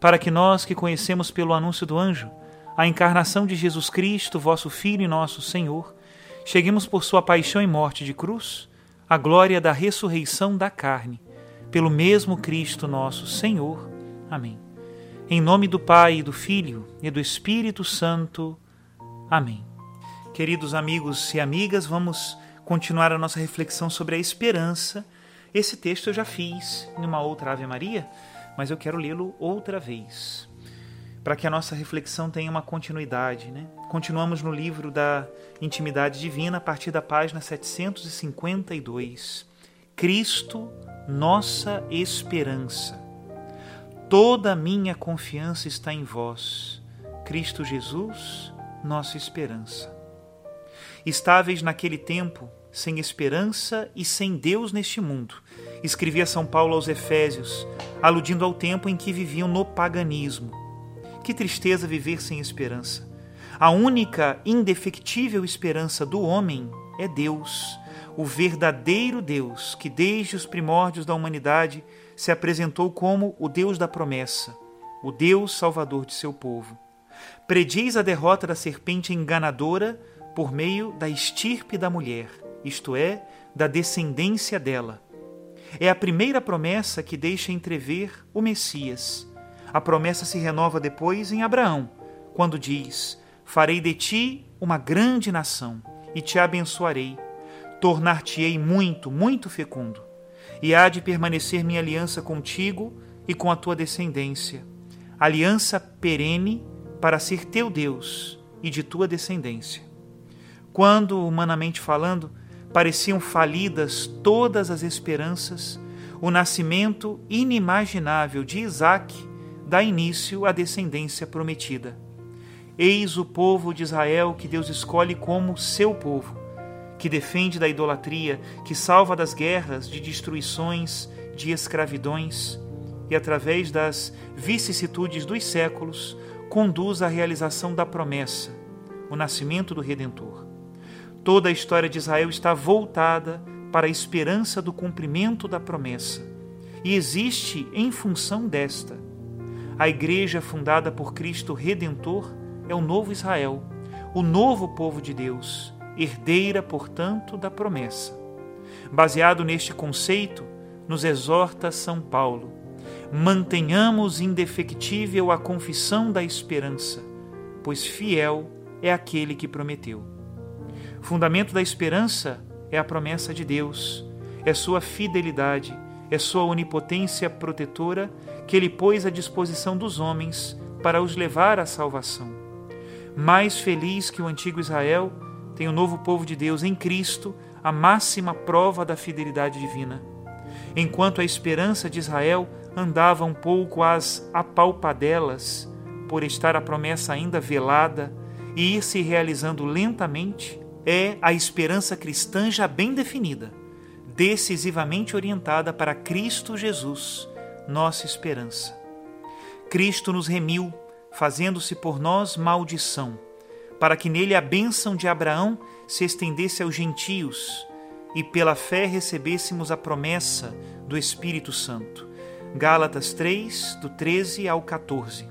para que nós que conhecemos pelo anúncio do anjo a encarnação de Jesus Cristo, vosso Filho e nosso Senhor, cheguemos por sua paixão e morte de cruz à glória da ressurreição da carne, pelo mesmo Cristo nosso Senhor. Amém. Em nome do Pai, do Filho e do Espírito Santo. Amém. Queridos amigos e amigas, vamos continuar a nossa reflexão sobre a esperança. Esse texto eu já fiz em uma outra Ave Maria, mas eu quero lê-lo outra vez, para que a nossa reflexão tenha uma continuidade. Né? Continuamos no livro da Intimidade Divina, a partir da página 752. Cristo, nossa esperança. Toda a minha confiança está em vós, Cristo Jesus, nossa esperança. Estáveis naquele tempo, sem esperança e sem Deus neste mundo, escrevia São Paulo aos Efésios, aludindo ao tempo em que viviam no paganismo. Que tristeza viver sem esperança. A única indefectível esperança do homem é Deus, o verdadeiro Deus que desde os primórdios da humanidade se apresentou como o Deus da promessa, o Deus salvador de seu povo. Prediz a derrota da serpente enganadora por meio da estirpe da mulher, isto é, da descendência dela é a primeira promessa que deixa entrever o Messias. A promessa se renova depois em Abraão, quando diz: Farei de ti uma grande nação e te abençoarei. Tornar-te-ei muito, muito fecundo. E há de permanecer minha aliança contigo e com a tua descendência. Aliança perene para ser teu Deus e de tua descendência. Quando, humanamente falando, pareciam falidas todas as esperanças, o nascimento inimaginável de Isaac dá início à descendência prometida. Eis o povo de Israel que Deus escolhe como seu povo, que defende da idolatria, que salva das guerras, de destruições, de escravidões, e através das vicissitudes dos séculos, conduz à realização da promessa, o nascimento do Redentor. Toda a história de Israel está voltada para a esperança do cumprimento da promessa e existe em função desta. A igreja fundada por Cristo Redentor é o novo Israel, o novo povo de Deus, herdeira, portanto, da promessa. Baseado neste conceito, nos exorta São Paulo: mantenhamos indefectível a confissão da esperança, pois fiel é aquele que prometeu. Fundamento da esperança é a promessa de Deus, é sua fidelidade, é sua onipotência protetora que ele pôs à disposição dos homens para os levar à salvação. Mais feliz que o antigo Israel, tem o novo povo de Deus em Cristo a máxima prova da fidelidade divina. Enquanto a esperança de Israel andava um pouco às apalpadelas, por estar a promessa ainda velada e ir se realizando lentamente, é a esperança cristã já bem definida, decisivamente orientada para Cristo Jesus, nossa esperança. Cristo nos remiu, fazendo-se por nós maldição, para que nele a bênção de Abraão se estendesse aos gentios e pela fé recebêssemos a promessa do Espírito Santo. Gálatas 3, do 13 ao 14.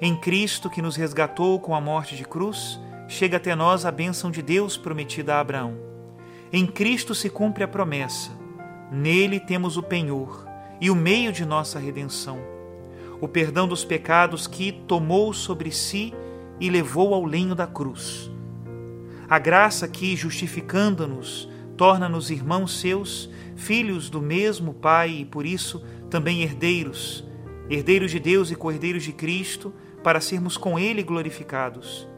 Em Cristo, que nos resgatou com a morte de cruz, chega até nós a bênção de Deus prometida a Abraão. Em Cristo se cumpre a promessa. Nele temos o penhor e o meio de nossa redenção, o perdão dos pecados que tomou sobre si e levou ao lenho da cruz. A graça que, justificando-nos, torna-nos irmãos seus, filhos do mesmo Pai e por isso também herdeiros, herdeiros de Deus e cordeiros de Cristo, para sermos com Ele glorificados.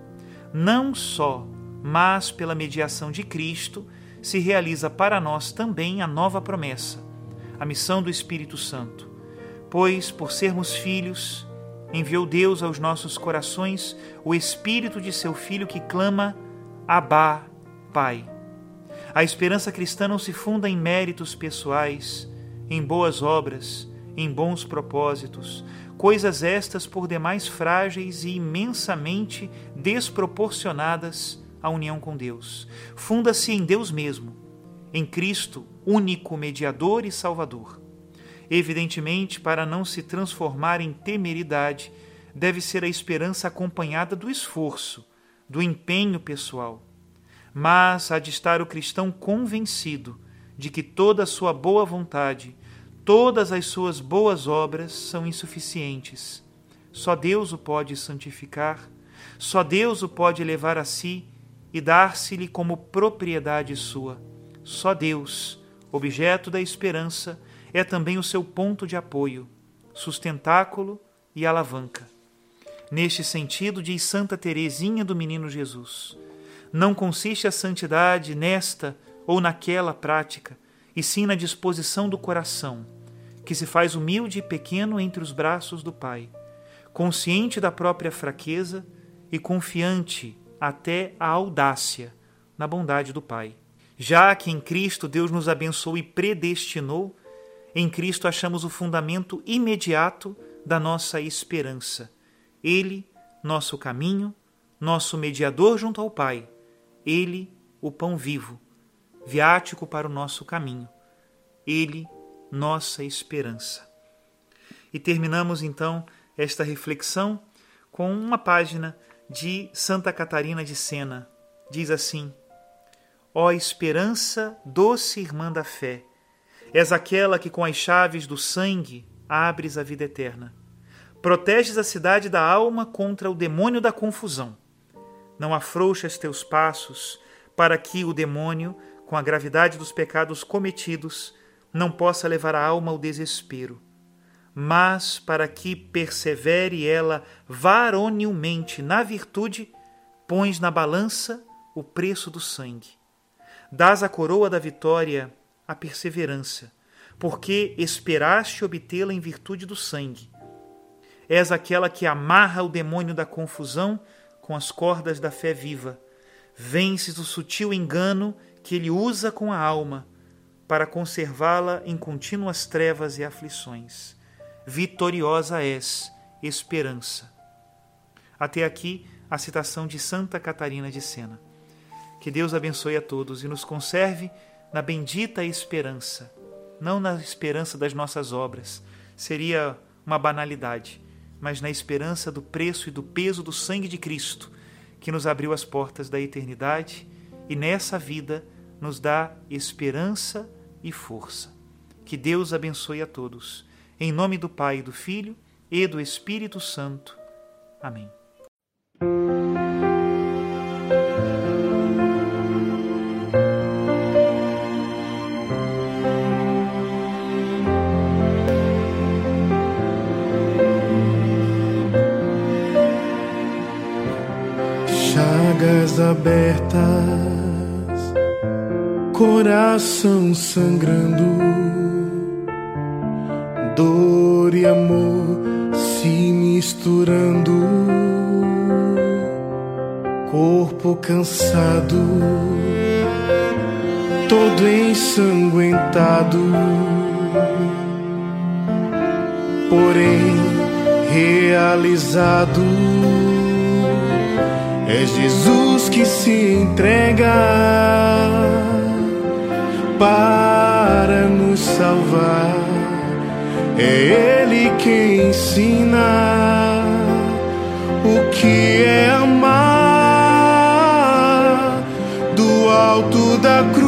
Não só, mas pela mediação de Cristo, se realiza para nós também a nova promessa, a missão do Espírito Santo. Pois, por sermos filhos, enviou Deus aos nossos corações o Espírito de seu Filho que clama: Abá, Pai. A esperança cristã não se funda em méritos pessoais, em boas obras, em bons propósitos, coisas estas por demais frágeis e imensamente desproporcionadas à união com Deus. Funda-se em Deus mesmo, em Cristo, único mediador e salvador. Evidentemente, para não se transformar em temeridade, deve ser a esperança acompanhada do esforço, do empenho pessoal mas há de estar o cristão convencido de que toda a sua boa vontade, todas as suas boas obras são insuficientes. Só Deus o pode santificar, só Deus o pode levar a si e dar-se-lhe como propriedade sua. Só Deus, objeto da esperança, é também o seu ponto de apoio, sustentáculo e alavanca. Neste sentido, diz Santa Teresinha do Menino Jesus: não consiste a santidade nesta ou naquela prática, e sim na disposição do coração, que se faz humilde e pequeno entre os braços do Pai, consciente da própria fraqueza e confiante até a audácia na bondade do Pai. Já que em Cristo Deus nos abençoou e predestinou, em Cristo achamos o fundamento imediato da nossa esperança. Ele, nosso caminho, nosso mediador junto ao Pai, ele, o pão vivo, viático para o nosso caminho. Ele, nossa esperança. E terminamos então esta reflexão com uma página de Santa Catarina de Sena. Diz assim: Ó esperança, doce irmã da fé, és aquela que com as chaves do sangue abres a vida eterna. Proteges a cidade da alma contra o demônio da confusão não afrouxas teus passos, para que o demônio, com a gravidade dos pecados cometidos, não possa levar a alma ao desespero, mas para que persevere ela varonilmente na virtude, pões na balança o preço do sangue. Dás a coroa da vitória à perseverança, porque esperaste obtê-la em virtude do sangue. És aquela que amarra o demônio da confusão com as cordas da fé viva, vences o sutil engano que ele usa com a alma para conservá-la em contínuas trevas e aflições. Vitoriosa és, esperança. Até aqui a citação de Santa Catarina de Sena. Que Deus abençoe a todos e nos conserve na bendita esperança, não na esperança das nossas obras, seria uma banalidade mas na esperança do preço e do peso do sangue de Cristo, que nos abriu as portas da eternidade e nessa vida nos dá esperança e força. Que Deus abençoe a todos. Em nome do Pai, do Filho e do Espírito Santo. Amém. chagas abertas, coração sangrando, dor e amor se misturando, corpo cansado, todo ensanguentado, porém realizado. É Jesus que se entrega para nos salvar. É Ele quem ensina o que é amar do alto da cruz.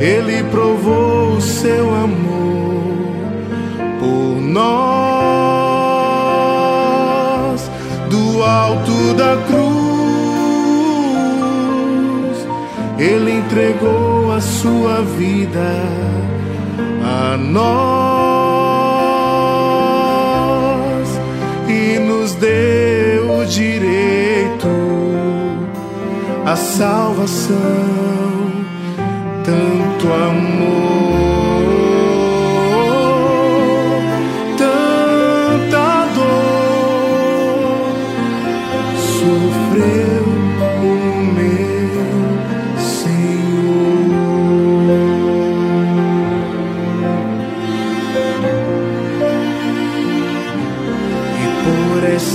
Ele provou o seu amor por nós do alto da cruz. Ele entregou a sua vida a nós e nos deu o direito à salvação. Tanto amor,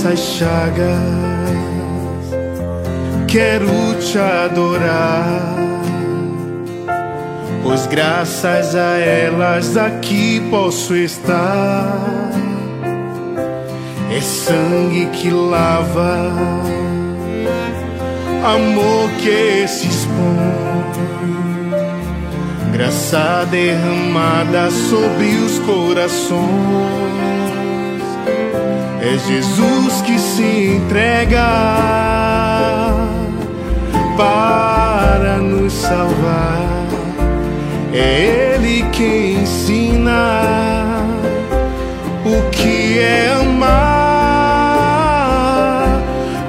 por essas chagas quero te adorar pois graças a elas aqui posso estar. É sangue que lava, amor que se expõe, graça derramada sobre os corações. É Jesus que se entrega para nos salvar. É Ele quem ensina o que é amar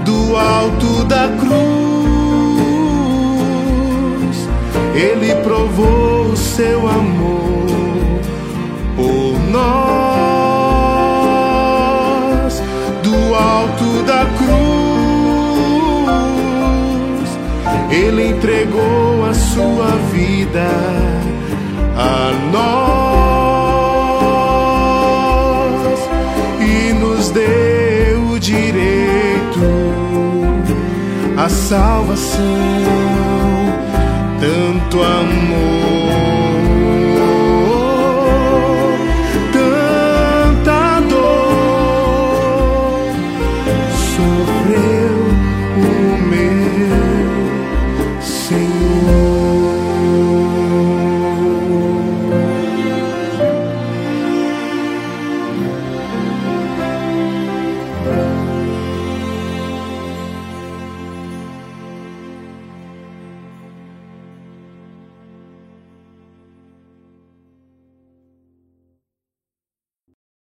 do alto da cruz. Ele provou o seu amor Ele entregou a sua vida a nós e nos deu o direito à salvação. Tanto amor, tanta dor sofreu o meu.